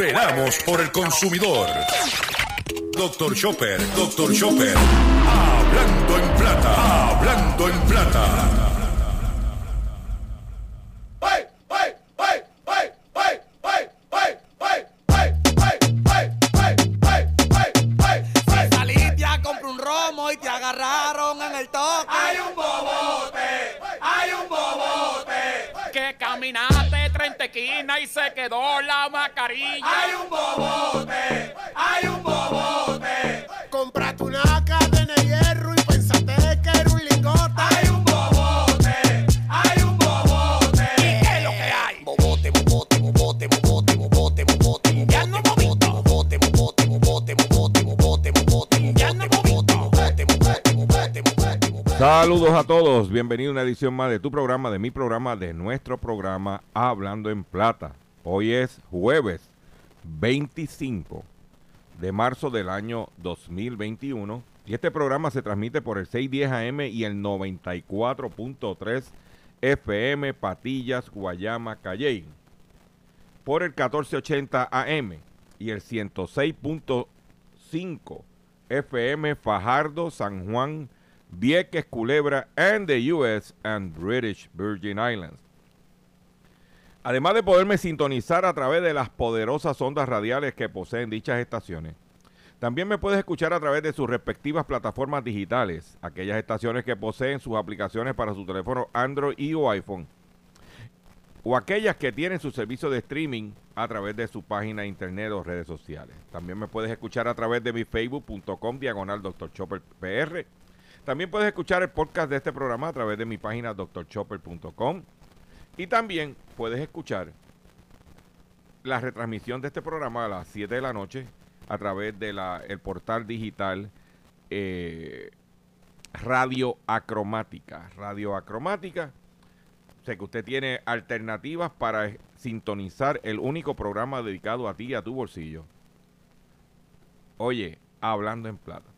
chavo. Veramos por el consumidor. Doctor Chopper, Doctor Chopper. Hablando en plata. Hablando en plata. Si saliste a comprar un romo y te agarraron en el toque. Hay un bobote, hay un bobote, Que caminaste 30 esquinas y se quedó la mascarilla. hay un bobote, hay un bobote, Compraste una cadena de hierro y pensaste que era un lingote. hay un bobote, hay un bobote. ¿Qué es lo que hay? Bobote, bobote, bobote, bobote, bobote, bobote, Ya no visto. bobote, bobote, bobote, bobote, bobote, bobote, Ya no bobote, bobote, bobote, bobote, bobote. Saludos a todos, bienvenido a una edición más de tu programa, de mi programa, de nuestro programa Hablando en Plata. Hoy es jueves 25 de marzo del año 2021 y este programa se transmite por el 610 AM y el 94.3 FM Patillas, Guayama, Calley, por el 1480 AM y el 106.5 FM Fajardo, San Juan, Vieques, Culebra, and the US and British Virgin Islands. Además de poderme sintonizar a través de las poderosas ondas radiales que poseen dichas estaciones, también me puedes escuchar a través de sus respectivas plataformas digitales, aquellas estaciones que poseen sus aplicaciones para su teléfono Android y o iPhone, o aquellas que tienen su servicio de streaming a través de su página de internet o redes sociales. También me puedes escuchar a través de mi facebook.com diagonal PR. También puedes escuchar el podcast de este programa a través de mi página drchopper.com. Y también puedes escuchar la retransmisión de este programa a las 7 de la noche a través del portal digital eh, Radio Acromática. Radio Acromática. Sé que usted tiene alternativas para sintonizar el único programa dedicado a ti y a tu bolsillo. Oye, hablando en plata.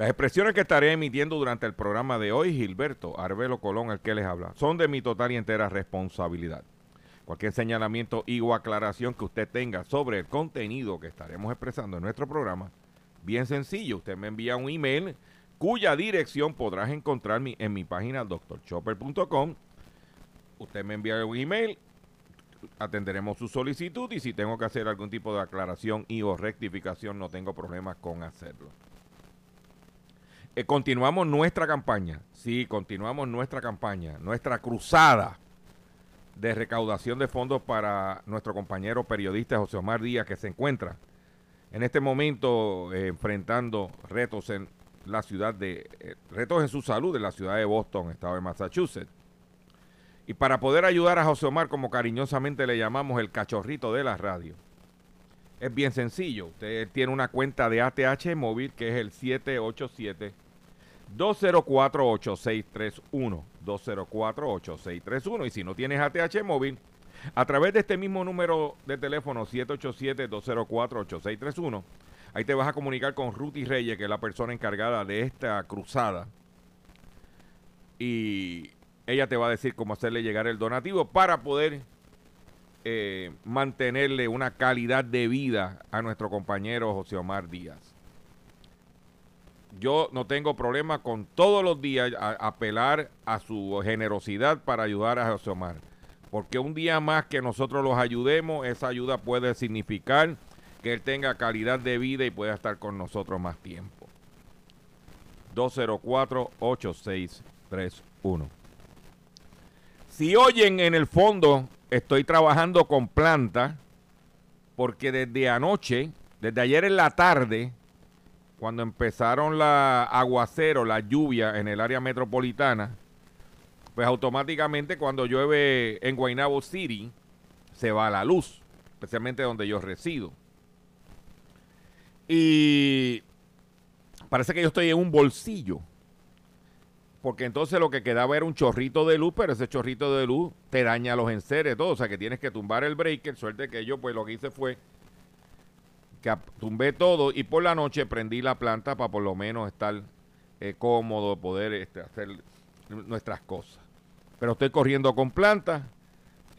Las expresiones que estaré emitiendo durante el programa de hoy, Gilberto Arbelo Colón, el que les habla, son de mi total y entera responsabilidad. Cualquier señalamiento y o aclaración que usted tenga sobre el contenido que estaremos expresando en nuestro programa, bien sencillo, usted me envía un email cuya dirección podrás encontrar en mi página drchopper.com. Usted me envía un email, atenderemos su solicitud y si tengo que hacer algún tipo de aclaración y o rectificación no tengo problemas con hacerlo. Eh, continuamos nuestra campaña, sí, continuamos nuestra campaña, nuestra cruzada de recaudación de fondos para nuestro compañero periodista José Omar Díaz que se encuentra en este momento eh, enfrentando retos en la ciudad de, eh, retos en su salud en la ciudad de Boston, estado de Massachusetts. Y para poder ayudar a José Omar, como cariñosamente le llamamos el cachorrito de la radio, es bien sencillo. Usted tiene una cuenta de ATH móvil que es el 787 204-8631. 204-8631. Y si no tienes ATH móvil, a través de este mismo número de teléfono 787-204-8631, ahí te vas a comunicar con Ruti Reyes, que es la persona encargada de esta cruzada. Y ella te va a decir cómo hacerle llegar el donativo para poder eh, mantenerle una calidad de vida a nuestro compañero José Omar Díaz. Yo no tengo problema con todos los días a- apelar a su generosidad para ayudar a José Omar. Porque un día más que nosotros los ayudemos, esa ayuda puede significar que él tenga calidad de vida y pueda estar con nosotros más tiempo. 204-8631. Si oyen en el fondo, estoy trabajando con planta, porque desde anoche, desde ayer en la tarde, cuando empezaron la aguacero, la lluvia en el área metropolitana, pues automáticamente cuando llueve en Guaynabo City, se va la luz, especialmente donde yo resido. Y parece que yo estoy en un bolsillo. Porque entonces lo que quedaba era un chorrito de luz, pero ese chorrito de luz te daña los enseres, todo. O sea que tienes que tumbar el breaker. Suerte que yo, pues lo que hice fue que tumbé todo y por la noche prendí la planta para por lo menos estar eh, cómodo, poder este, hacer nuestras cosas. Pero estoy corriendo con planta.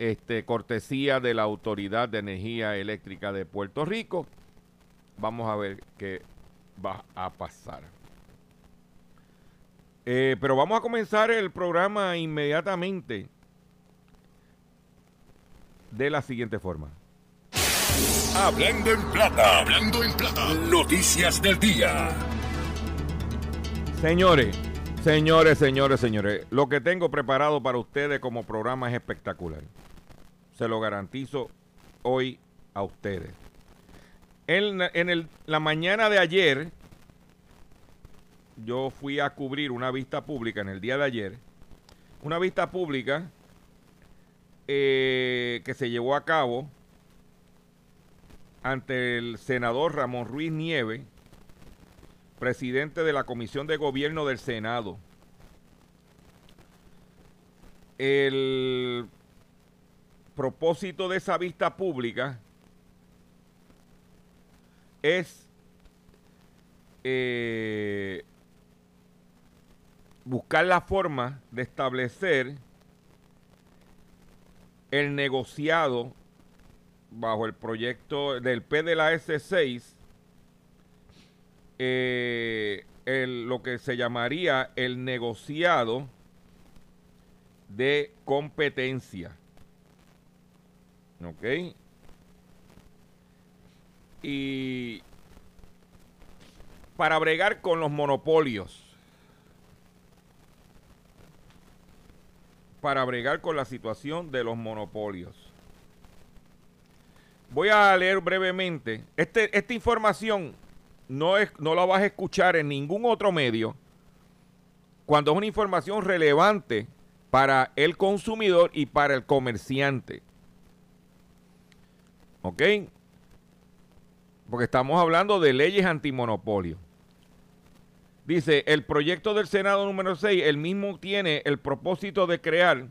este, cortesía de la Autoridad de Energía Eléctrica de Puerto Rico. Vamos a ver qué va a pasar. Eh, pero vamos a comenzar el programa inmediatamente de la siguiente forma. Hablando en plata, hablando en plata. Noticias del día. Señores, señores, señores, señores, lo que tengo preparado para ustedes como programa es espectacular. Se lo garantizo hoy a ustedes. En, en el- la mañana de ayer, yo fui a cubrir una vista pública en el día de ayer. Una vista pública eh, que se llevó a cabo ante el senador Ramón Ruiz Nieves, presidente de la Comisión de Gobierno del Senado. El propósito de esa vista pública es eh, buscar la forma de establecer el negociado bajo el proyecto del P de la S6 eh, el- lo que se llamaría el negociado de competencia. ¿Ok? Y para bregar con los monopolios, para bregar con la situación de los monopolios. Voy a leer brevemente. Este, esta información no, es, no la vas a escuchar en ningún otro medio cuando es una información relevante para el consumidor y para el comerciante. ¿Ok? Porque estamos hablando de leyes antimonopolio. Dice, el proyecto del Senado número 6, el mismo tiene el propósito de crear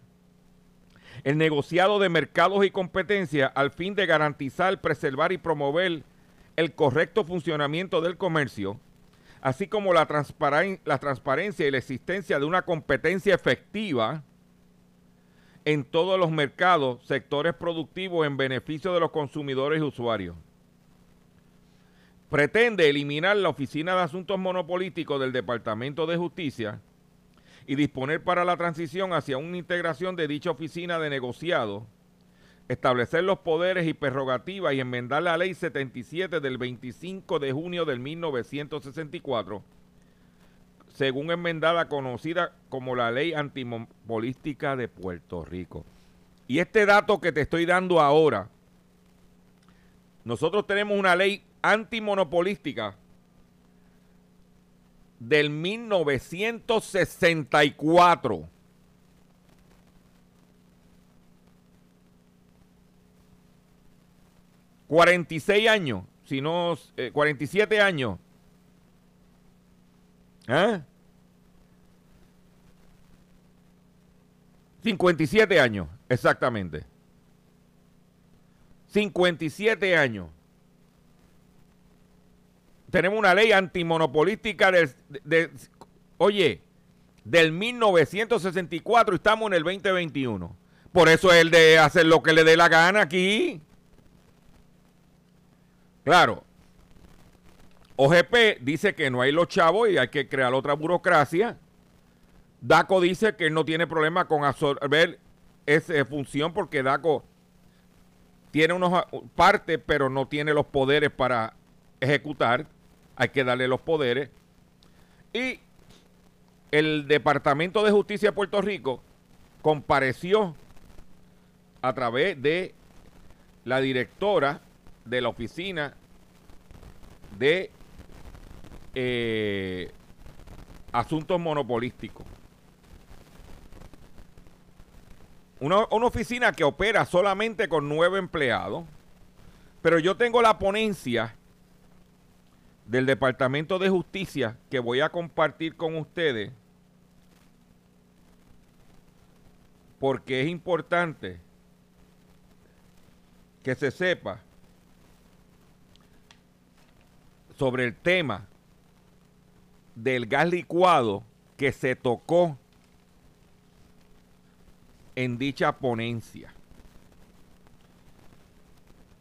el negociado de mercados y competencia al fin de garantizar, preservar y promover el correcto funcionamiento del comercio, así como la, la transparencia y la existencia de una competencia efectiva en todos los mercados, sectores productivos en beneficio de los consumidores y usuarios. Pretende eliminar la Oficina de Asuntos Monopolíticos del Departamento de Justicia y disponer para la transición hacia una integración de dicha oficina de negociado, establecer los poderes y prerrogativas y enmendar la ley 77 del 25 de junio del 1964, según enmendada conocida como la ley antimonopolística de Puerto Rico. Y este dato que te estoy dando ahora, nosotros tenemos una ley antimonopolística del 1964. ...46 años... ...si no... eh, ...47 años... ¿Eh? 57 años, exactamente. 57 años. Tenemos una ley antimonopolística de, oye, del 1964 y estamos en el 2021. Por eso es el de hacer lo que le dé la gana aquí. Claro. OGP dice que no hay los chavos y hay que crear otra burocracia. DACO dice que no tiene problema con absorber esa función porque DACO tiene unos partes, pero no tiene los poderes para ejecutar. Hay que darle los poderes. Y el Departamento de Justicia de Puerto Rico compareció a través de la directora de la oficina de eh, asuntos monopolísticos. Una, una oficina que opera solamente con nueve empleados, pero yo tengo la ponencia del Departamento de Justicia que voy a compartir con ustedes porque es importante que se sepa sobre el tema del gas licuado que se tocó en dicha ponencia.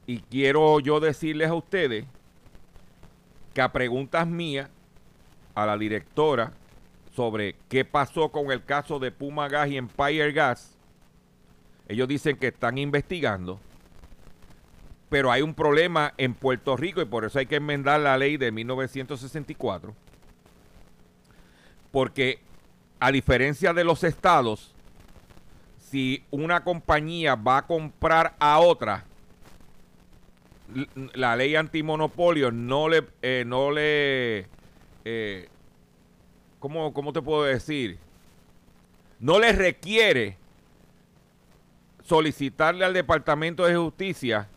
Y quiero yo decirles a ustedes a preguntas mías a la directora sobre qué pasó con el caso de Puma Gas y Empire Gas, ellos dicen que están investigando, pero hay un problema en Puerto Rico y por eso hay que enmendar la ley de 1964. Porque a diferencia de los estados, si una compañía va a comprar a otra, la ley antimonopolio no le, eh, no le, eh, ¿cómo, ¿cómo te puedo decir? No le requiere solicitarle al Departamento de Justicia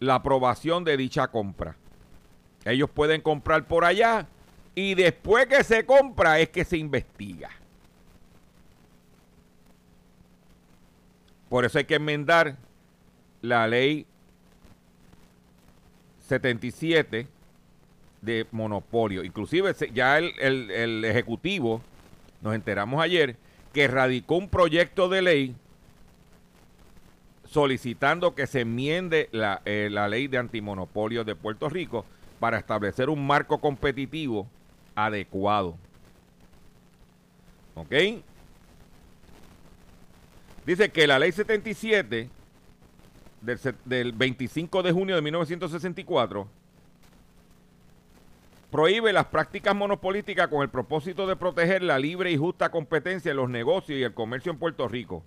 la aprobación de dicha compra. Ellos pueden comprar por allá y después que se compra es que se investiga. Por eso hay que enmendar la ley 77 de monopolio. Inclusive ya el, el Ejecutivo, nos enteramos ayer, que radicó un proyecto de ley solicitando que se enmiende eh, la, ley de antimonopolio de Puerto Rico para establecer un marco competitivo adecuado. ¿Ok? Dice que la ley 77 del, del 25 de junio de 1964 prohíbe las prácticas monopolísticas con el propósito de proteger la libre y justa competencia en los negocios y el comercio en Puerto Rico.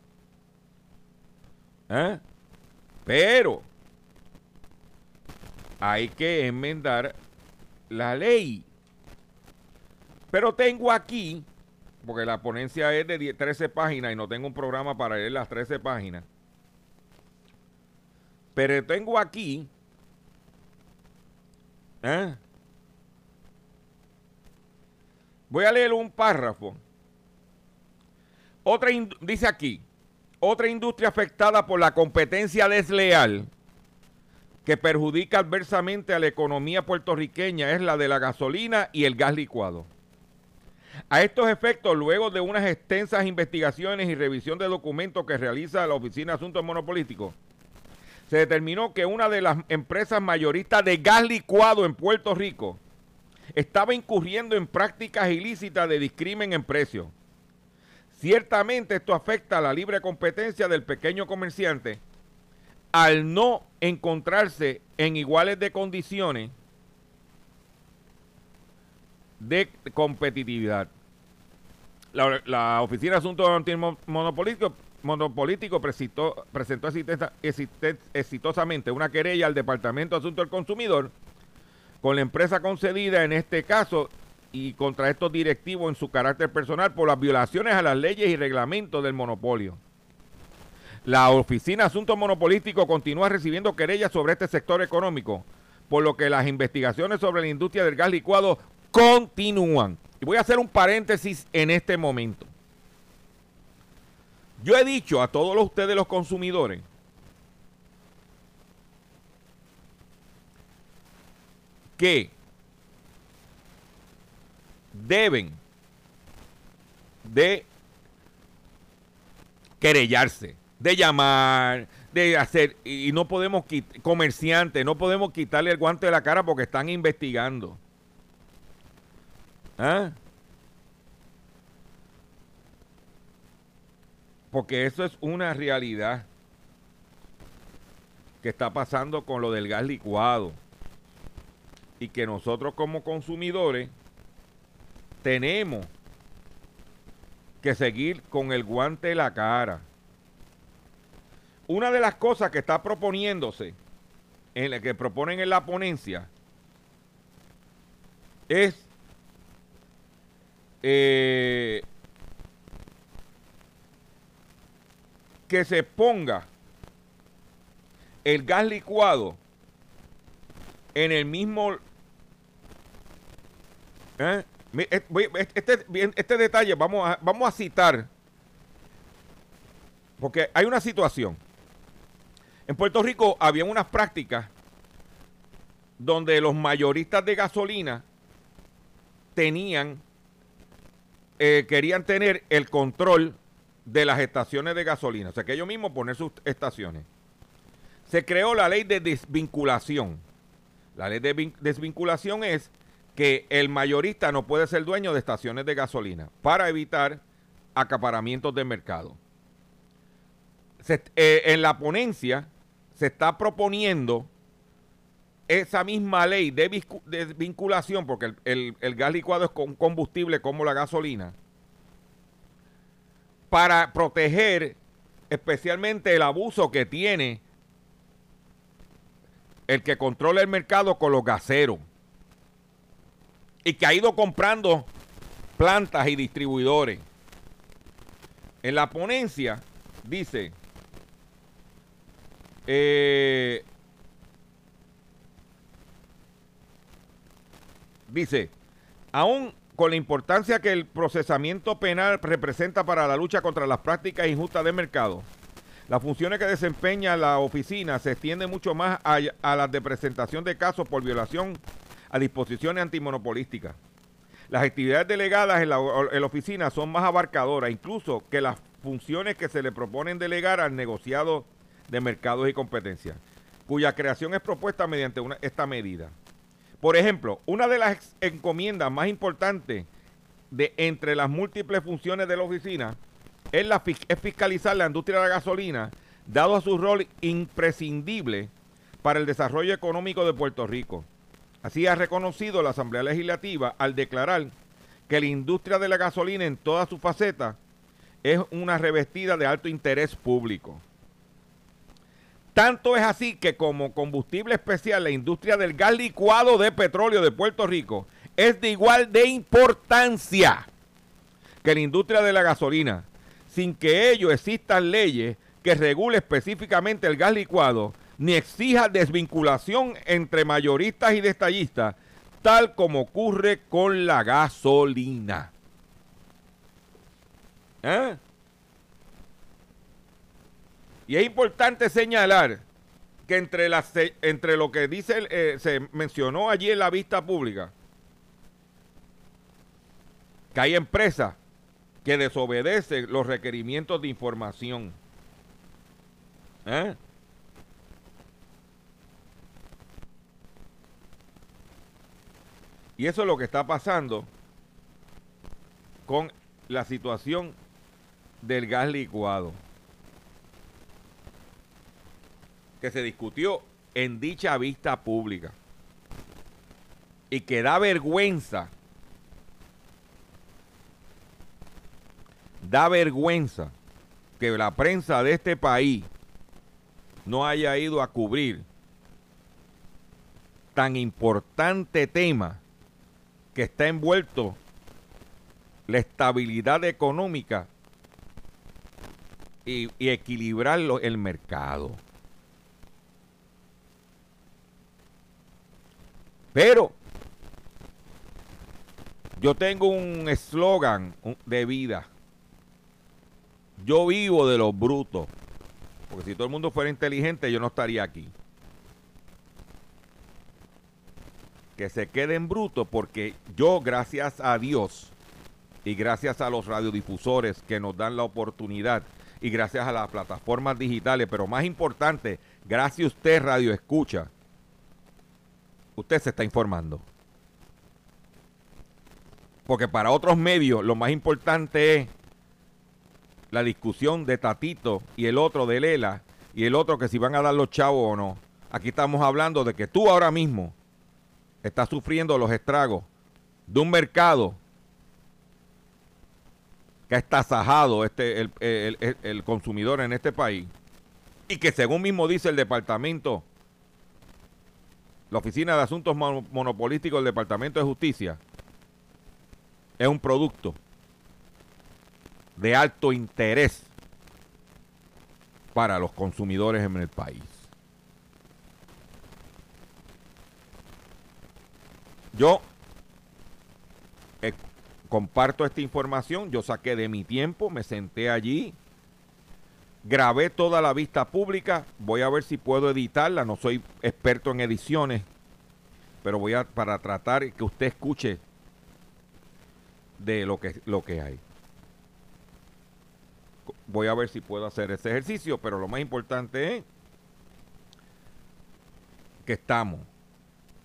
¿Eh? Pero hay que enmendar la ley. Pero tengo aquí, porque la ponencia es de 13 páginas y no tengo un programa para leer las 13 páginas. Pero tengo aquí ¿eh? Voy a leer un párrafo. Otra dice aquí, otra industria afectada por la competencia desleal que perjudica adversamente a la economía puertorriqueña es la de la gasolina y el gas licuado. A estos efectos, luego de unas extensas investigaciones y revisión de documentos que realiza la Oficina de Asuntos Monopolíticos, se determinó que una de las empresas mayoristas de gas licuado en Puerto Rico estaba incurriendo en prácticas ilícitas de discrimen en precios Ciertamente esto afecta a la libre competencia del pequeño comerciante al no encontrarse en iguales de condiciones de competitividad. La, Oficina de Asuntos Monopolíticos Monopolítico presentó, presentó exitosamente una querella al Departamento de Asuntos del Consumidor con la empresa concedida, en este caso y contra estos directivos en su carácter personal por las violaciones a las leyes y reglamentos del monopolio. La Oficina Asuntos Monopolísticos continúa recibiendo querellas sobre este sector económico, por lo que las investigaciones sobre la industria del gas licuado continúan. Y voy a hacer un paréntesis en este momento. Yo he dicho a todos ustedes los consumidores que deben de querellarse, de llamar, de hacer, y no podemos, comerciantes, no podemos quitarle el guante de la cara porque están investigando. ¿Ah? Porque eso es una realidad que está pasando con lo del gas licuado. Y que nosotros como consumidores tenemos que seguir con el guante de la cara. Una de las cosas que está proponiéndose, en la que proponen en la ponencia, es eh, que se ponga el gas licuado en el mismo ¿eh? Este, este detalle vamos a, vamos a citar, porque hay una situación. En Puerto Rico había unas prácticas donde los mayoristas de gasolina tenían, eh, querían tener el control de las estaciones de gasolina, o sea que ellos mismos poner sus estaciones. se creó la ley de desvinculación. La ley de desvinculación es que el mayorista no puede ser dueño de estaciones de gasolina para evitar acaparamientos de mercado. Eh, en la ponencia se está proponiendo esa misma ley de, desvinculación, porque el, el gas licuado es con combustible como la gasolina, para proteger especialmente el abuso que tiene el que controla el mercado con los gaseros y que ha ido comprando plantas y distribuidores. En la ponencia dice, eh, dice, aún con la importancia que el procesamiento penal representa para la lucha contra las prácticas injustas de mercado, las funciones que desempeña la oficina se extienden mucho más a, las de presentación de casos por violación a disposiciones antimonopolísticas. Las actividades delegadas en la, oficina son más abarcadoras, incluso que las funciones que se le proponen delegar al negociado de mercados y competencia, cuya creación es propuesta mediante esta medida. Por ejemplo, una de las encomiendas más importantes de entre las múltiples funciones de la oficina es, la, es fiscalizar la industria de la gasolina, dado a su rol imprescindible para el desarrollo económico de Puerto Rico. Así ha reconocido la Asamblea Legislativa al declarar que la industria de la gasolina en todas sus facetas es una revestida de alto interés público. Tanto es así que como combustible especial la industria del gas licuado de petróleo de Puerto Rico es de igual de importancia que la industria de la gasolina, sin que ello existan leyes que regule específicamente el gas licuado ni exija desvinculación entre mayoristas y destallistas, tal como ocurre con la gasolina. ¿Eh? Y es importante señalar que entre, entre lo que dice, eh, se mencionó allí en la vista pública, que hay empresas que desobedecen los requerimientos de información. ¿Eh? Y eso es lo que está pasando con la situación del gas licuado, que se discutió en dicha vista pública y que da vergüenza, da vergüenza que la prensa de este país no haya ido a cubrir tan importante tema que está envuelto la estabilidad económica y, equilibrar el mercado. Pero yo tengo un eslogan de vida. Yo vivo de los brutos. Porque si todo el mundo fuera inteligente, yo no estaría aquí. que se queden brutos porque yo, gracias a Dios y gracias a los radiodifusores que nos dan la oportunidad y gracias a las plataformas digitales, pero más importante, gracias a usted, Radio Escucha, usted se está informando. Porque para otros medios lo más importante es la discusión de Tatito y el otro de Lela y el otro que si van a dar los chavos o no. Aquí estamos hablando de que tú ahora mismo está sufriendo los estragos de un mercado que ha estasajado este, el, consumidor en este país y que según mismo dice el departamento, la Oficina de Asuntos Monopolísticos del Departamento de Justicia, es un producto de alto interés para los consumidores en el país. Yo eh, comparto esta información, yo saqué de mi tiempo, me senté allí, grabé toda la vista pública, voy a ver si puedo editarla, no soy experto en ediciones, pero voy a para tratar que usted escuche de lo que, lo que hay. Voy a ver si puedo hacer ese ejercicio, pero lo más importante es que estamos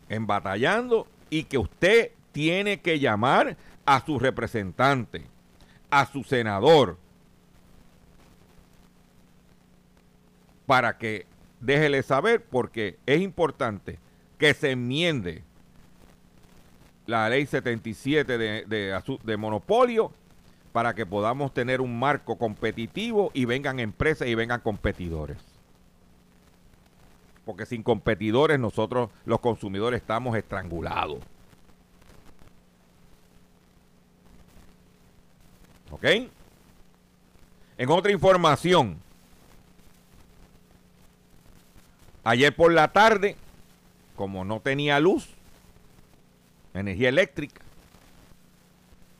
embatallando y que usted tiene que llamar a su representante, a su senador, para que déjele saber, porque es importante que se enmiende la ley 77 de, de, de monopolio para que podamos tener un marco competitivo y vengan empresas y vengan competidores. Porque sin competidores nosotros los consumidores estamos estrangulados. ¿Ok? En otra información, ayer por la tarde, como no tenía luz, energía eléctrica,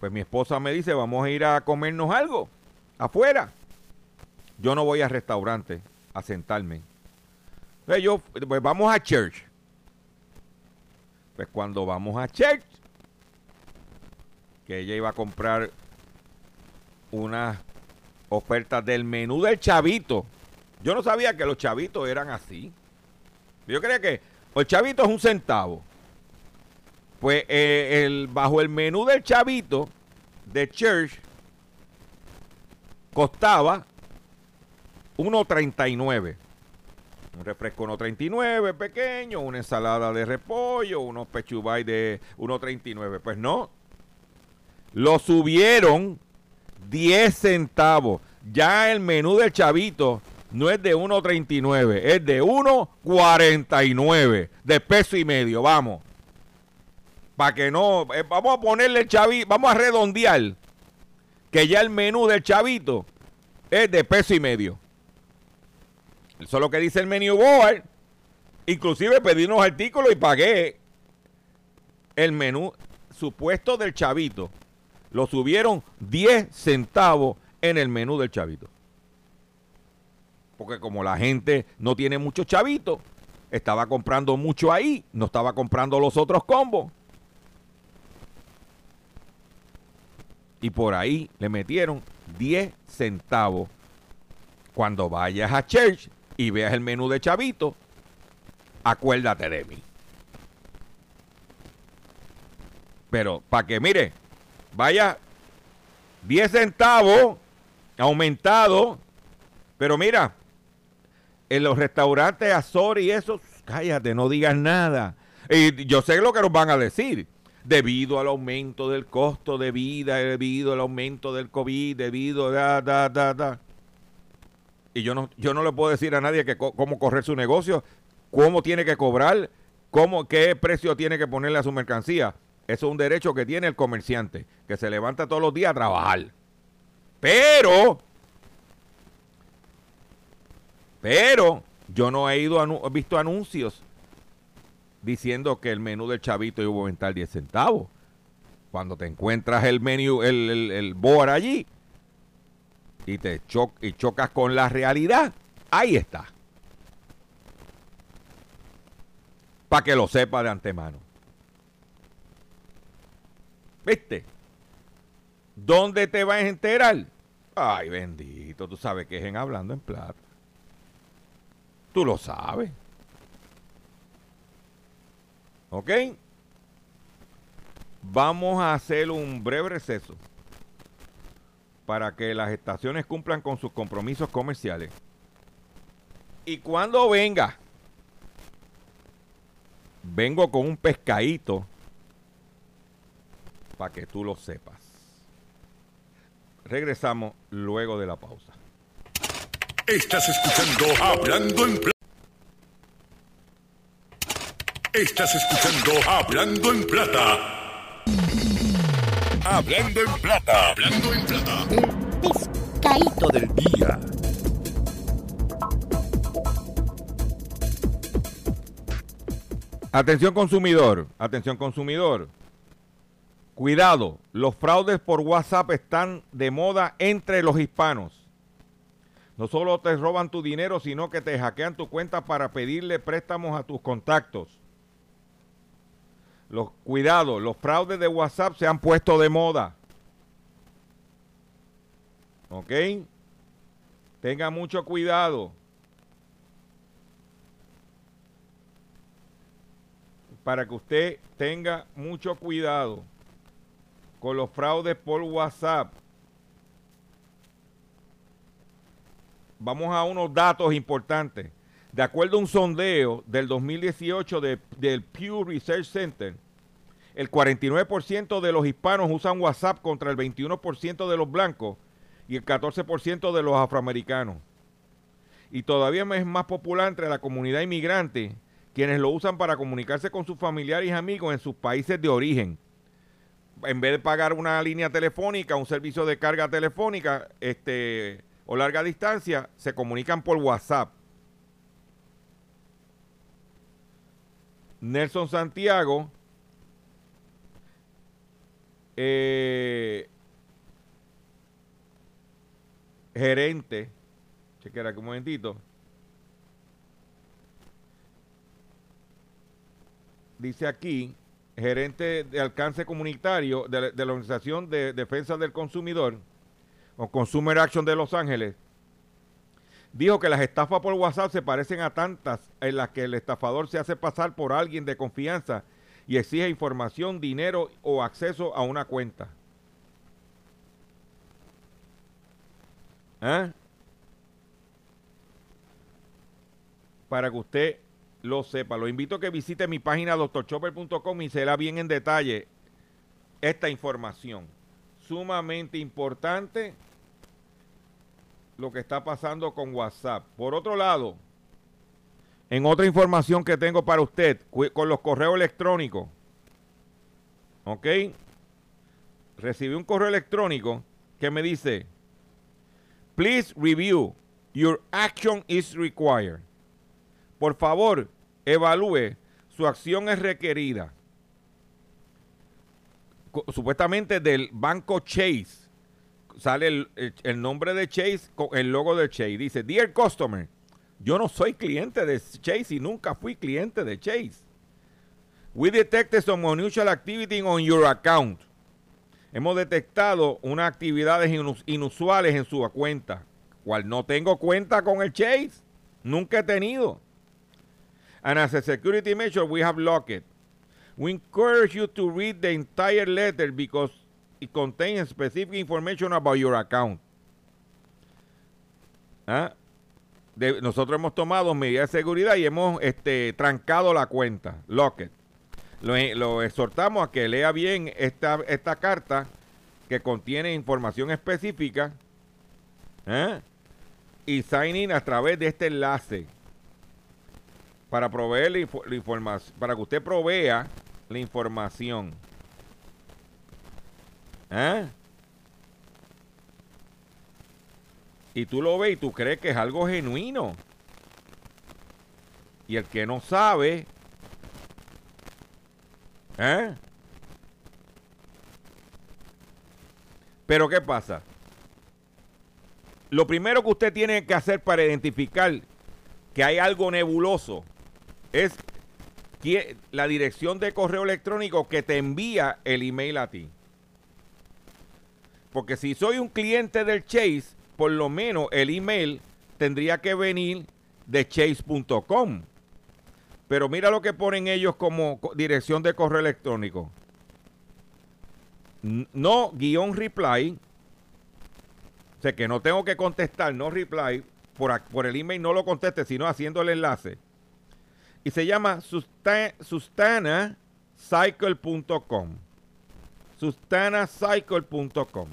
pues mi esposa me dice, vamos a ir a comernos algo afuera. Yo no voy al restaurante a sentarme. Pues yo, pues vamos a church. Pues cuando vamos a church, que ella iba a comprar unas ofertas del menú del chavito. Yo no sabía que los chavitos eran así. Yo creía que el chavito es un centavo. Pues eh, el, bajo el menú del chavito de Church costaba 1.39. Un refresco 1.39 pequeño, una ensalada de repollo, unos pechubay de 1.39. Pues no. Lo subieron 10 centavos. Ya el menú del chavito no es de 1.39, es de 1.49 de peso y medio, vamos. Para que no, eh, vamos a ponerle el chavito, vamos a redondear que ya el menú del chavito es de peso y medio. Eso es lo que dice el menú board. Inclusive pedí unos artículos y pagué el menú supuesto del chavito. Lo subieron 10 centavos en el menú del chavito. Porque como la gente no tiene mucho chavito, estaba comprando mucho ahí, no estaba comprando los otros combos. Y por ahí le metieron 10 centavos. Cuando vayas a Church y veas el menú de chavito, acuérdate de mí. Pero para que mire, vaya 10 centavos aumentado. Pero mira, en los restaurantes Azor y eso, cállate, no digas nada. Y yo sé lo que nos van a decir. Debido al aumento del costo de vida, debido al aumento del COVID, debido a... Da, da, da, y yo no, yo no le puedo decir a nadie que cómo correr su negocio, cómo tiene que cobrar, cómo, qué precio tiene que ponerle a su mercancía. Eso es un derecho que tiene el comerciante, que se levanta todos los días a trabajar. Pero, pero, yo no he ido a, visto anuncios diciendo que el menú del chavito iba a aumentar 10 centavos. Cuando te encuentras el menú, el, el, el allí y te y chocas con la realidad, ahí está. Para que lo sepa de antemano. ¿Viste? ¿Dónde te vas a enterar? Ay, bendito, tú sabes que es en Hablando en Plata. Tú lo sabes. ¿Ok? Vamos a hacer un breve receso para que las estaciones cumplan con sus compromisos comerciales. Y cuando venga, vengo con un pescadito para que tú lo sepas. Regresamos luego de la pausa. Estás escuchando Hablando en Plata. Estás escuchando Hablando en Plata. Hablando en Plata. Hablando en Plata. El pescadito del día. Atención consumidor, atención consumidor. Cuidado, los fraudes por WhatsApp están de moda entre los hispanos. No solo te roban tu dinero, sino que te hackean tu cuenta para pedirle préstamos a tus contactos. Los, cuidado, los fraudes de WhatsApp se han puesto de moda. ¿Ok? Tenga mucho cuidado. para que usted tenga mucho cuidado con los fraudes por WhatsApp. Vamos a unos datos importantes. De acuerdo a un sondeo del 2018 de- del Pew Research Center, el 49% de los hispanos usan WhatsApp contra el 21% de los blancos y el 14% de los afroamericanos. Y todavía es más popular entre la comunidad inmigrante, quienes lo usan para comunicarse con sus familiares y amigos en sus países de origen. En vez de pagar una línea telefónica, un servicio de carga telefónica este, o larga distancia, se comunican por WhatsApp. Nelson Santiago eh, gerente, chequera aquí un momentito. Dice aquí, gerente de alcance comunitario de, de la Organización de Defensa del Consumidor, o Consumer Action de Los Ángeles, dijo que las estafas por WhatsApp se parecen a tantas en las que el estafador se hace pasar por alguien de confianza y exige información, dinero o acceso a una cuenta. ¿Ah? Para que usted lo sepa. Lo invito a que visite mi página doctorchopper.com y será bien en detalle esta información. Sumamente importante lo que está pasando con WhatsApp. Por otro lado, en otra información que tengo para usted, con los correos electrónicos, ¿ok? Recibí un correo electrónico que me dice, please review, your action is required. Por favor, evalúe, su acción es requerida. Supuestamente del banco Chase sale el, el- nombre de Chase con el logo de Chase. Dice, Dear Customer, yo no soy cliente de Chase y nunca fui cliente de Chase. We detected some unusual activity on your account. Hemos detectado unas actividades inus- inusuales en su cuenta. Cual no tengo cuenta con el Chase. Nunca he tenido. And as a security measure, we have locked it. We encourage you to read the entire letter because it contains specific information about your account. ¿Ah? Nosotros hemos tomado medidas de seguridad y hemos este, trancado la cuenta, locked. Lo, lo exhortamos a que lea bien esta, esta carta que contiene información específica ¿eh? y sign in a través de este enlace para proveer la información, para que usted provea la información. ¿Eh? Y tú lo ves y tú crees que es algo genuino. Y el que no sabe, ¿eh? Pero ¿qué pasa? Lo primero que usted tiene que hacer para identificar que hay algo nebuloso es la dirección de correo electrónico que te envía el email a ti. Porque si soy un cliente del Chase, por lo menos el email tendría que venir de chase.com. Pero mira lo que ponen ellos como co- dirección de correo electrónico. No guion reply. O sea que no tengo que contestar, no reply. Por, por el email no lo conteste, sino haciendo el enlace. Y se llama susta- sustanacycle.com. Sustanacycle.com.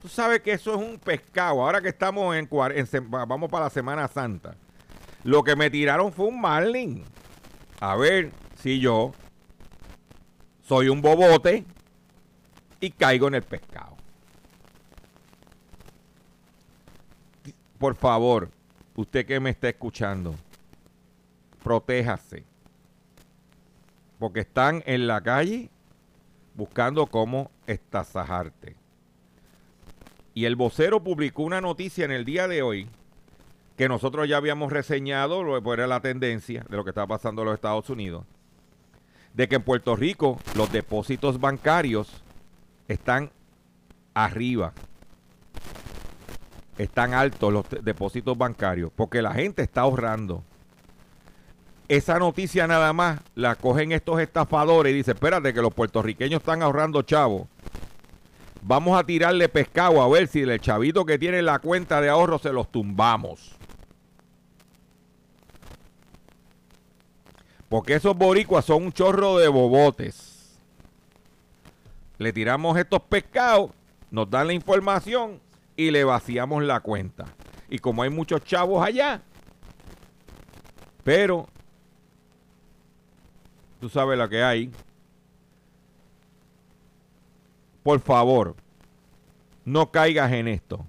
Tú sabes que eso es un pescado. Ahora que estamos en, en vamos para la Semana Santa. Lo que me tiraron fue un marlin. A ver si yo soy un bobote y caigo en el pescado. Por favor, usted que me está escuchando, protéjase. Porque están en la calle buscando cómo estasajarte. Y el vocero publicó una noticia en el día de hoy que nosotros ya habíamos reseñado, lo que era la tendencia de lo que está pasando en los Estados Unidos, de que en Puerto Rico los depósitos bancarios están arriba. Están altos los depósitos bancarios porque la gente está ahorrando. esa noticia nada más la cogen estos estafadores y dicen, espérate que los puertorriqueños están ahorrando chavos. Vamos a tirarle pescado a ver si el chavito que tiene la cuenta de ahorro se los tumbamos. Porque esos boricuas son un chorro de bobotes. Le tiramos estos pescados, nos dan la información y le vaciamos la cuenta. Y como hay muchos chavos allá, pero tú sabes la que hay. Por favor, no caigas en esto.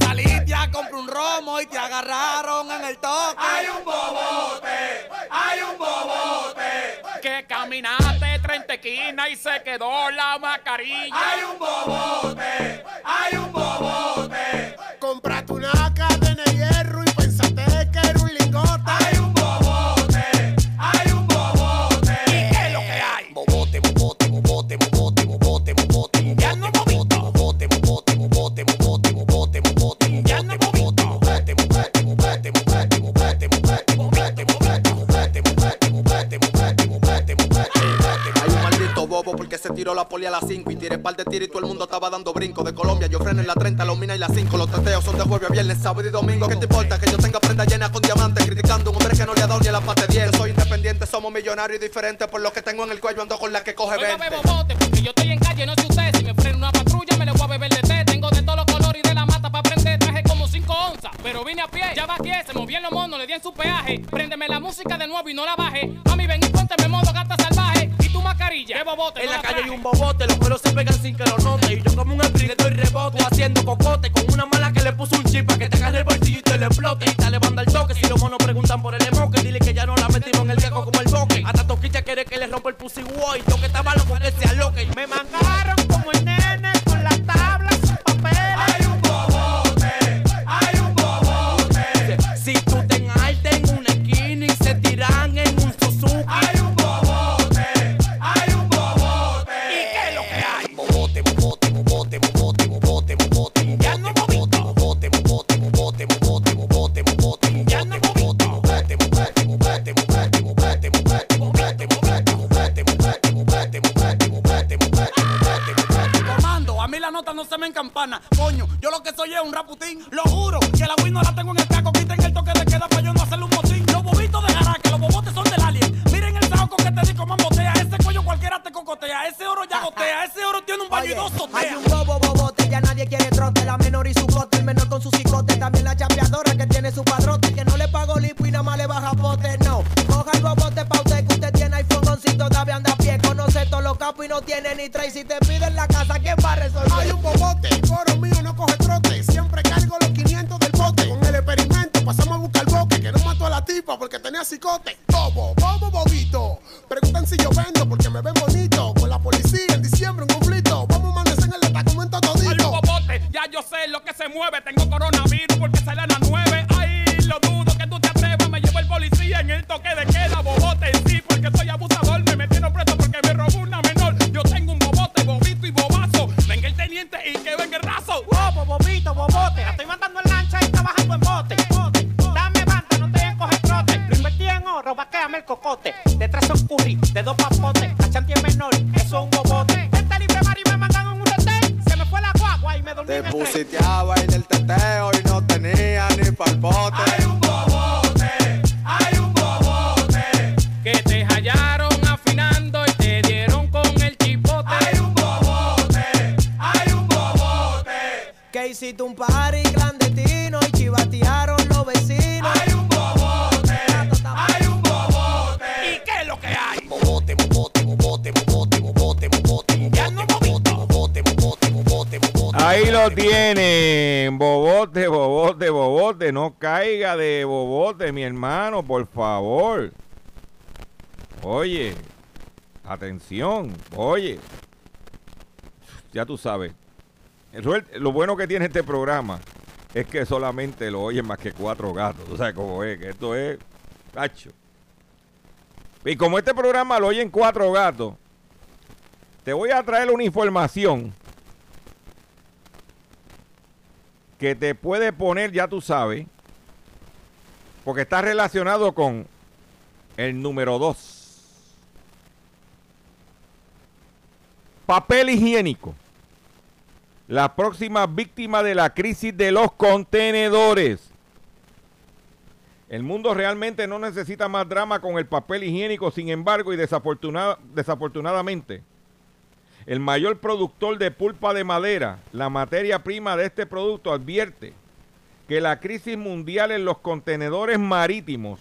Saliste a comprar un romo y te agarraron en el toque. Hay un caminaste 30 esquinas y se quedó la mascarilla. ¡Hay un bobote! ¡Hay un bobote! De todo el mundo estaba dando brinco. De Colombia yo freno en la 30, los mina y las 5. Los teteos son de jueves a viernes, sábado y domingo. ¿Qué te importa que yo tenga prenda llena con diamantes? Criticando a un hombre que no le ha dado ni a la parte 10. Yo soy independiente, somos millonarios y diferentes. Por lo que tengo en el cuello ando con la que coge Oiga, 20. bebo bote, porque yo estoy en calle, no sé usted. Si me frena una patrulla, me le voy a beber de té. Tengo de todos los colores y de la mata para prender. Traje como 5 onzas, pero vine a pie. Ya vaqué, se movían los monos, le di en su peaje. Préndeme la música de nuevo y no la baje. Mami, ven y pónteme modo gata salvaje. Y tu mascarilla, bebo bote, En no la la calle hay un bobote, pegan sin que lo note. Y yo como un sprint le doy rebote, haciendo cocote con una mala que le puso un chip que te agarre el bolsillo y te lo explote. Y dale banda al toque, si los monos Coño, yo lo que soy es un raputín. Lo juro, que la Wii no la tengo en el caco. Quiten el toque de queda para yo no hacerle un botín. Los bobitos de jaraca, los bobotes son del alien. Miren el saco que te digo, mambotea. Ese cuello cualquiera te cocotea. Ese oro ya gotea. Ese oro tiene un baño y dos Hay sotea. un bobo bobote, ya nadie quiere trote. La menor y su cote, el menor con su cicote. También la chapeadora que tiene su padrote. Que no le pago lipo y nada más le baja pote. No, coja el bobote pa' usted que usted tiene iPhone 11 todavía anda a pie. Conoce todos los capos y no tiene ni tres. Si te piden la clasicote. Ahí lo tienen. Bobote, bobote, bobote. No caiga de bobote, mi hermano, por favor. Oye, atención, oye. Ya tú sabes. Lo bueno que tiene este programa es que solamente lo oyen más que cuatro gatos. O sea, como es, que esto es cacho. Y como este programa lo oyen cuatro gatos, te voy a traer una información que te puede poner, ya tú sabes, porque está relacionado con el número 2. Papel higiénico. La próxima víctima de la crisis de los contenedores. El mundo realmente no necesita más drama con el papel higiénico, sin embargo, y desafortunada- desafortunadamente, el mayor productor de pulpa de madera, la materia prima de este producto, advierte que la crisis mundial en los contenedores marítimos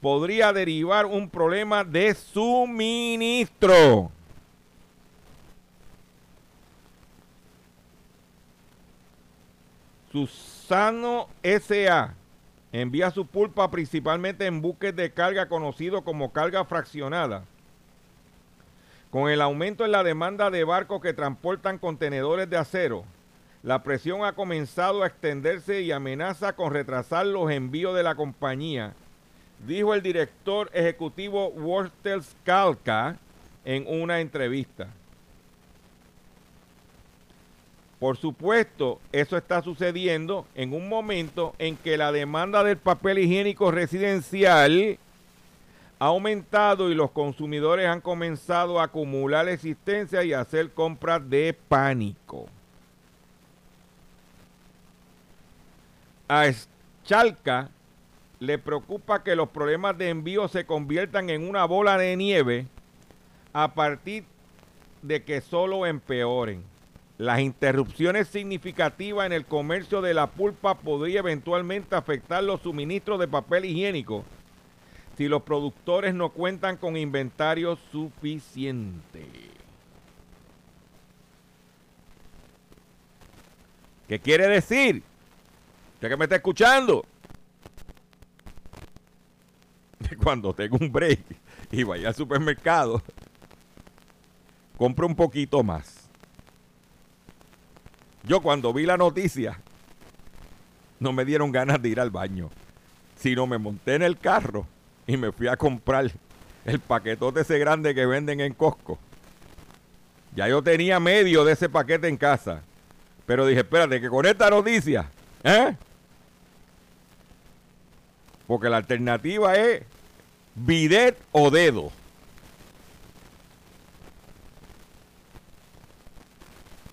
podría derivar un problema de suministro. Susano SA envía su pulpa principalmente en buques de carga conocido como carga fraccionada. Con el aumento en la demanda de barcos que transportan contenedores de acero, la presión ha comenzado a extenderse y amenaza con retrasar los envíos de la compañía, dijo el director ejecutivo Walter Skalka en una entrevista. Por supuesto, eso está sucediendo en un momento en que la demanda del papel higiénico residencial ha aumentado y los consumidores han comenzado a acumular existencia y hacer compras de pánico. A Chalca le preocupa que los problemas de envío se conviertan en una bola de nieve a partir de que solo empeoren. Las interrupciones significativas en el comercio de la pulpa podría eventualmente afectar los suministros de papel higiénico si los productores no cuentan con inventario suficiente. ¿Qué quiere decir? ¿Usted que me está escuchando? Cuando tengo un break y vaya al supermercado, compro un poquito más. Yo cuando vi la noticia, no me dieron ganas de ir al baño, sino me monté en el carro y me fui a comprar el paquetote ese grande que venden en Costco. Ya yo tenía medio de ese paquete en casa, pero dije, espérate, que con esta noticia, ¿eh? Porque la alternativa es bidet o dedo.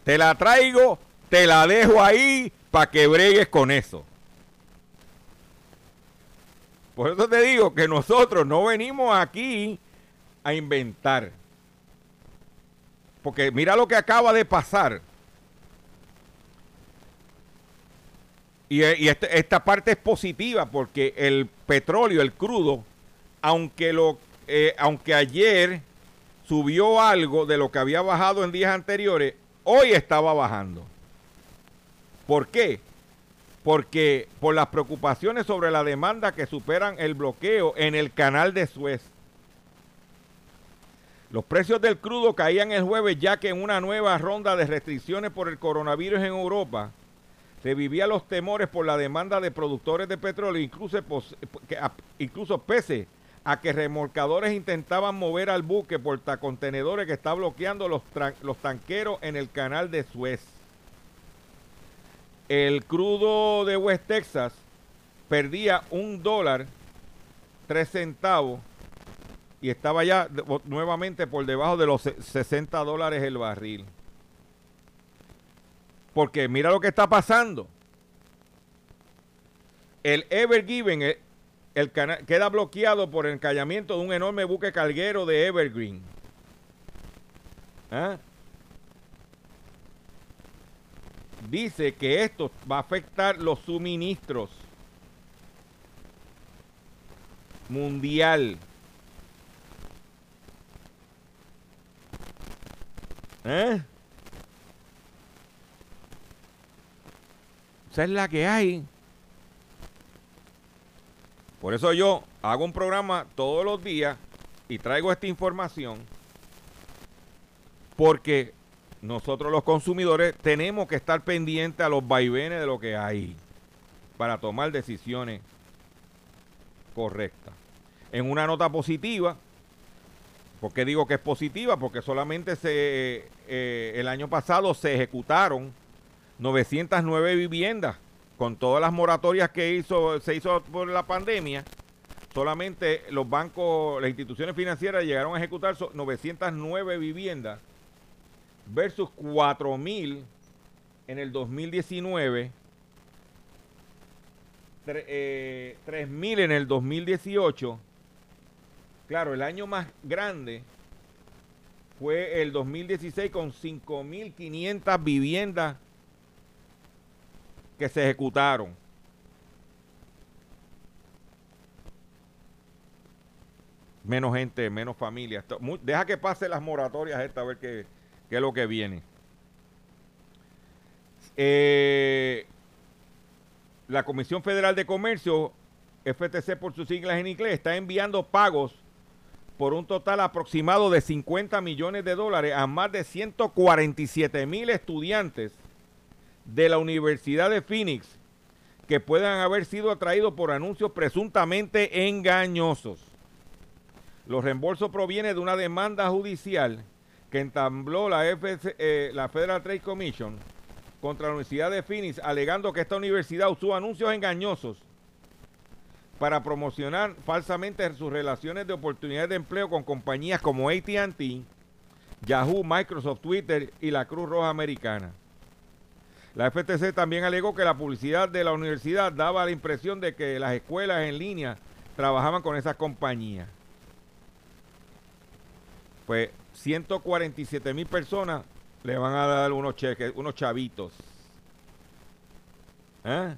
Te la traigo, te la dejo ahí para que bregues con eso. Por eso te digo que nosotros no venimos aquí a inventar. Porque mira lo que acaba de pasar. Y, eh, este- esta parte es positiva porque el petróleo, el crudo, aunque, lo, eh, aunque ayer subió algo de lo que había bajado en días anteriores, hoy estaba bajando. ¿Por qué? Porque por las preocupaciones sobre la demanda que superan el bloqueo en el canal de Suez. Los precios del crudo caían el jueves ya que en una nueva ronda de restricciones por el coronavirus en Europa se vivían los temores por la demanda de productores de petróleo, incluso, pese a que remolcadores intentaban mover al buque portacontenedores que está bloqueando los, los tanqueros en el canal de Suez. El crudo de West Texas perdía un dólar, tres centavos, y estaba ya nuevamente por debajo de los se- 60 dólares el barril. Porque mira lo que está pasando. El Ever Given, el, el cana- queda bloqueado por el encallamiento de un enorme buque carguero de Evergreen. ¿Ah? Dice que esto va a afectar los suministros mundial. ¿Eh? Esa es la que hay. Por eso yo hago un programa todos los días y traigo esta información. Porque nosotros los consumidores tenemos que estar pendientes a los vaivenes de lo que hay para tomar decisiones correctas. En una nota positiva, ¿por qué digo que es positiva? Porque solamente se, eh, el año pasado se ejecutaron 909 viviendas con todas las moratorias que hizo, se hizo por la pandemia, solamente los bancos, las instituciones financieras llegaron a ejecutar so- 909 viviendas versus 4000 en el 2019, tre- eh, 3000 en el 2018. Claro, el año más grande fue el 2016 con 5500 viviendas que se ejecutaron. Menos gente, menos familias. Deja que pase las moratorias esta a ver qué, qué es lo que viene. Eh, la Comisión Federal de Comercio, FTC por sus siglas en inglés, está enviando pagos por un total aproximado de 50 millones de dólares a más de 147 mil estudiantes de la Universidad de Phoenix que puedan haber sido atraídos por anuncios presuntamente engañosos. Los reembolsos provienen de una demanda judicial que entabló la, FC eh, la Federal Trade Commission contra la Universidad de Phoenix, alegando que esta universidad usó anuncios engañosos para promocionar falsamente sus relaciones de oportunidades de empleo con compañías como ATT, Yahoo, Microsoft, Twitter y la Cruz Roja Americana. La FTC también alegó que la publicidad de la universidad daba la impresión de que las escuelas en línea trabajaban con esas compañías. Pues 147 mil personas le van a dar unos cheques, unos chavitos. ¿Eh?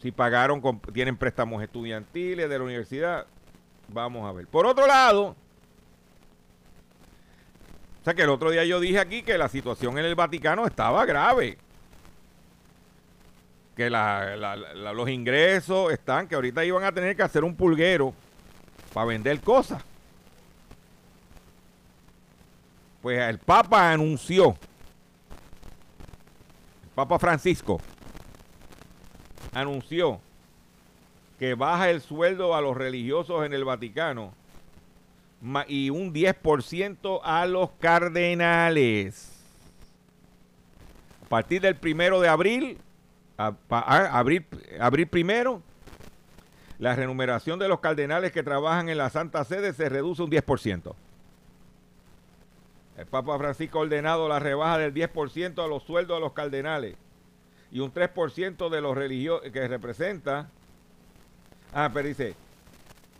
Si pagaron, tienen préstamos estudiantiles de la universidad, vamos a ver. Por otro lado, o sea que el otro día yo dije aquí que la situación en el Vaticano estaba grave. Que los ingresos están, que ahorita iban a tener que hacer un pulguero para vender cosas. Pues el Papa anunció, el Papa Francisco anunció que baja el sueldo a los religiosos en el Vaticano y un 10% a los cardenales. A partir del primero de abril, abril, abril primero, la remuneración de los cardenales que trabajan en la Santa Sede se reduce un 10%. El Papa Francisco ha ordenado la rebaja del 10% a los sueldos de los cardenales y un 3% de los religiosos que representa. Ah, pero dice,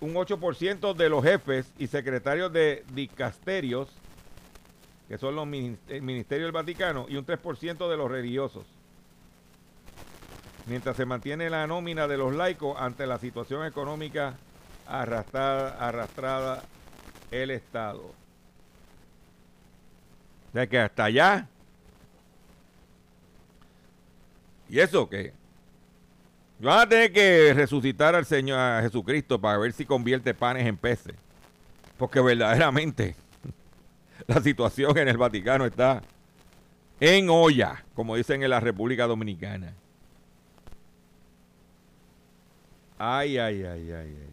un 8% de los jefes y secretarios de dicasterios, que son los minis- el Ministerio del Vaticano, y un 3% de los religiosos. Mientras se mantiene la nómina de los laicos ante la situación económica arrastrada, arrastrada el Estado. De que hasta allá. ¿Y eso qué? Van a tener que resucitar al Señor a Jesucristo para ver si convierte panes en peces. Porque verdaderamente la situación en el Vaticano está en olla, como dicen en la República Dominicana. Ay, ay, ay, ay, ay.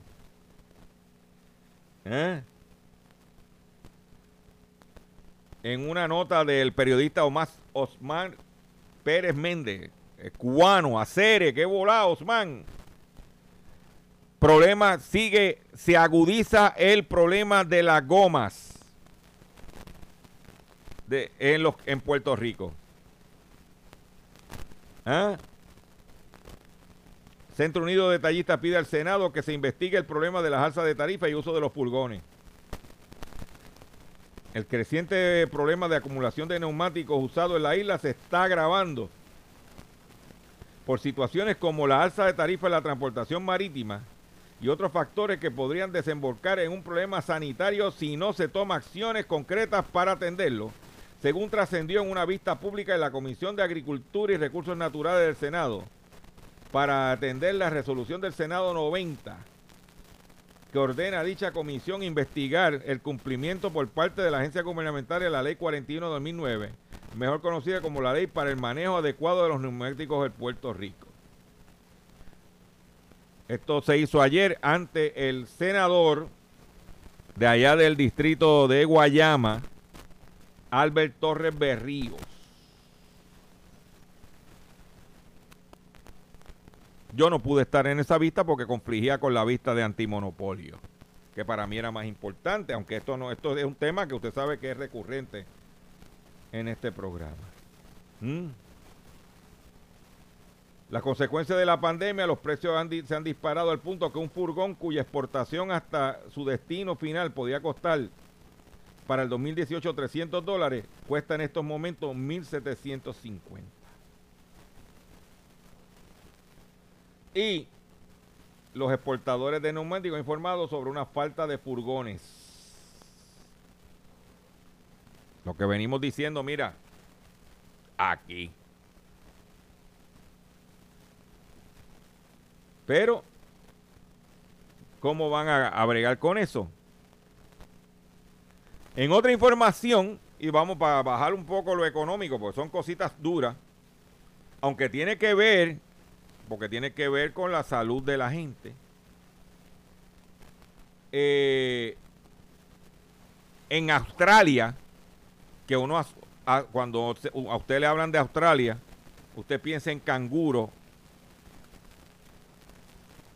¿Eh? En una nota del periodista Omar, Osman Pérez Méndez, eh, cubano, acere, qué volá, Osman. Problema sigue, se agudiza el problema de las gomas de, en, los, en Puerto Rico. ¿Ah? Centro Unido de Detallistas pide al Senado que se investigue el problema de las alzas de tarifa y uso de los pulgones. El creciente problema de acumulación de neumáticos usados en la isla se está agravando por situaciones como la alza de tarifa en la transportación marítima y otros factores que podrían desembocar en un problema sanitario si no se toma acciones concretas para atenderlo, según trascendió en una vista pública en la Comisión de Agricultura y Recursos Naturales del Senado, para atender la resolución del Senado 90, que ordena a dicha comisión investigar el cumplimiento por parte de la agencia gubernamental de la Ley 41 de 2009, mejor conocida como la Ley para el Manejo Adecuado de los Neumáticos de Puerto Rico. Esto se hizo ayer ante el senador de allá del distrito de Guayama, Albert Torres Berríos. Yo no pude estar en esa vista porque confligía con la vista de antimonopolio, que para mí era más importante, aunque esto no, esto es un tema que usted sabe que es recurrente en este programa. ¿Mm? Las consecuencias de la pandemia, los precios se han disparado al punto que un furgón cuya exportación hasta su destino final podía costar para el 2018 300 dólares, cuesta en estos momentos 1.750. Y los exportadores de neumáticos han informado sobre una falta de furgones. Lo que venimos diciendo, mira, aquí. Pero, ¿cómo van a, a bregar con eso? En otra información, y vamos para bajar un poco lo económico, porque son cositas duras, aunque tiene que ver, porque tiene que ver con la salud de la gente. Eh, en Australia, que uno, cuando a usted le hablan de Australia, usted piensa en canguro.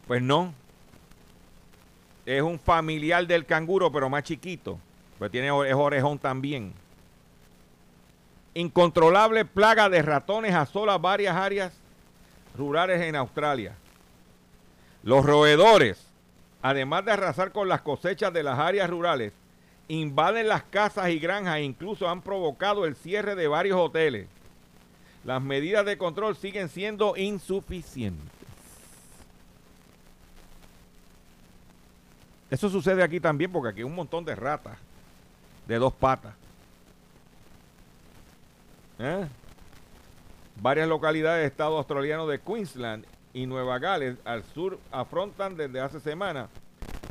Pues no. Es un familiar del canguro, pero más chiquito. Pues tiene es orejón también. Incontrolable plaga de ratones asola varias áreas rurales en Australia. Los roedores, además de arrasar con las cosechas de las áreas rurales, invaden las casas y granjas e incluso han provocado el cierre de varios hoteles. Las medidas de control siguen siendo insuficientes. Eso sucede aquí también porque aquí hay un montón de ratas de dos patas. ¿Eh? Varias localidades del estado australiano de Queensland y Nueva Gales al sur afrontan desde hace semanas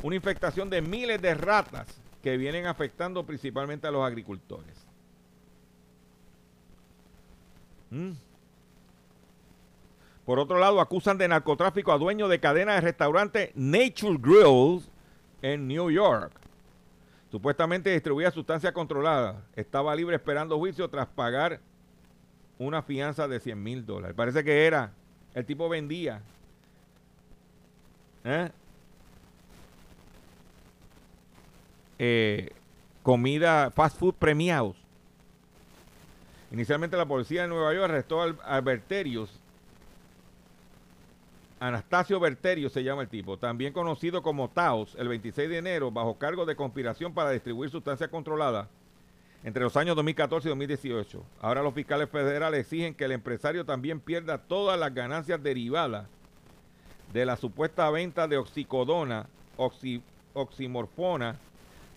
una infectación de miles de ratas que vienen afectando principalmente a los agricultores. Mm. Por otro lado, acusan de narcotráfico a dueño de cadena de restaurante Nature Grills en New York. Supuestamente distribuía sustancia controlada. Estaba libre esperando juicio tras pagar una fianza de 100 mil dólares. Parece que era. El tipo vendía. ¿eh? Eh, comida fast food premiados. Inicialmente la policía de Nueva York arrestó a Berterius. Anastasio Berterius se llama el tipo, también conocido como Taos, el 26 de enero, bajo cargo de conspiración para distribuir sustancias controladas entre los años 2014 y 2018. Ahora los fiscales federales exigen que el empresario también pierda todas las ganancias derivadas de la supuesta venta de oxicodona, oxi- oximorfona,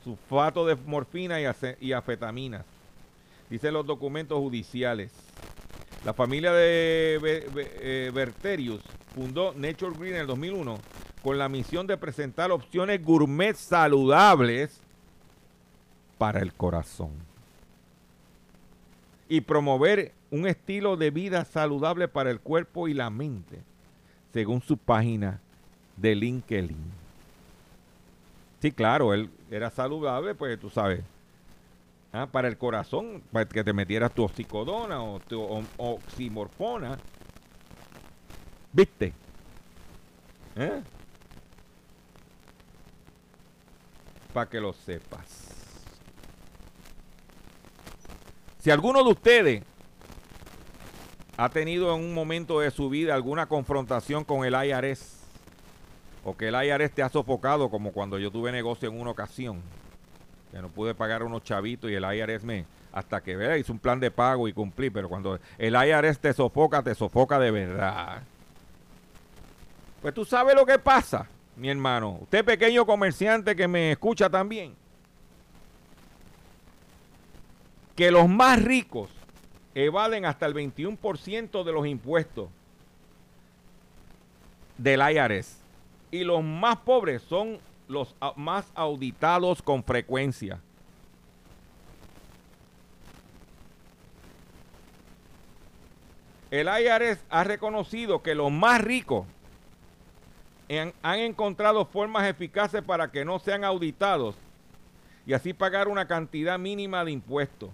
sulfato de morfina y, afetaminas. Dicen los documentos judiciales. La familia de Be- Be- eh, Berterius fundó Nature Green en el 2001 con la misión de presentar opciones gourmet saludables para el corazón y promover un estilo de vida saludable para el cuerpo y la mente, según su página de LinkedIn. Sí, claro, él era saludable, pues tú sabes. Ah, para el corazón, para que te metieras tu oxicodona o tu oximorfona. ¿Viste? ¿Eh? Para que lo sepas. Si alguno de ustedes ha tenido en un momento de su vida alguna confrontación con el IRS o que el IRS te ha sofocado como cuando yo tuve negocio en una ocasión que no pude pagar unos chavitos y el IRS me hasta que vea hizo un plan de pago y cumplí, pero cuando el IRS te sofoca, te sofoca de verdad. Pues tú sabes lo que pasa, mi hermano. Usted pequeño comerciante que me escucha también. Que los más ricos evaden hasta el 21% de los impuestos del IRS. Y los más pobres son los más auditados con frecuencia. El IRS ha reconocido que los más ricos han encontrado formas eficaces para que no sean auditados y así pagar una cantidad mínima de impuestos.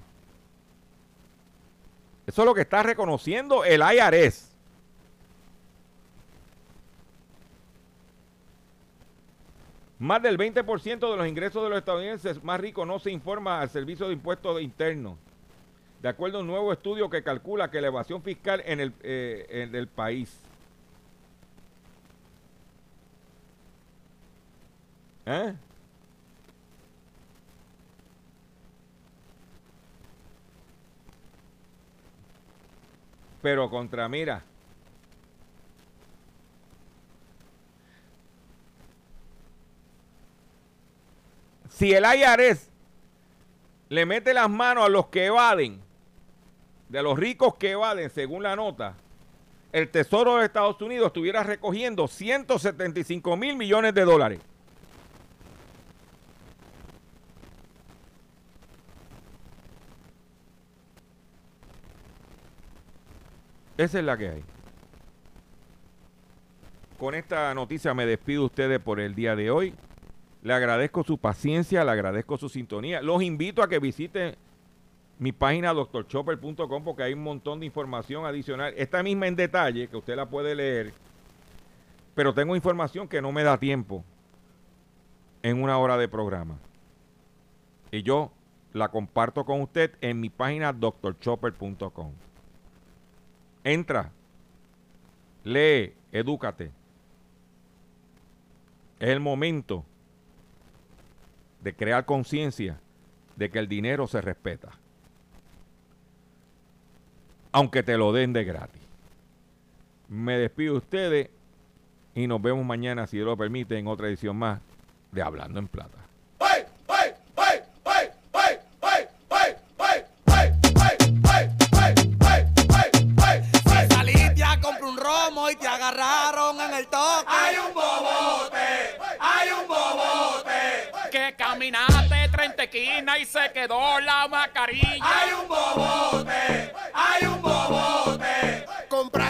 Eso es lo que está reconociendo el IRS. Más del 20% de los ingresos de los estadounidenses más ricos no se informa al Servicio de Impuestos Internos, de acuerdo a un nuevo estudio que calcula que la evasión fiscal en el, eh, en el país. ¿Eh? Pero contra, mira. Si el IRS le mete las manos a los que evaden, de los ricos que evaden, según la nota, el Tesoro de Estados Unidos estuviera recogiendo 175 mil millones de dólares. Esa es la que hay. Con esta noticia me despido de ustedes por el día de hoy. Le agradezco su paciencia, le agradezco su sintonía. Los invito a que visiten mi página doctorchopper.com porque hay un montón de información adicional. Esta misma en detalle, que usted la puede leer, pero tengo información que no me da tiempo en una hora de programa. Y yo la comparto con usted en mi página doctorchopper.com. Entra, lee, edúcate. Es el momento de crear conciencia de que el dinero se respeta. Aunque te lo den de gratis. Me despido de ustedes y nos vemos mañana, si Dios lo permite, en otra edición más de Hablando en Plata. El toque. ¡Hay un bobote! ¡Hay un bobote! Que caminaste 30 esquinas y se quedó la mascarilla. ¡Hay un bobote! ¡Hay un bobote! Y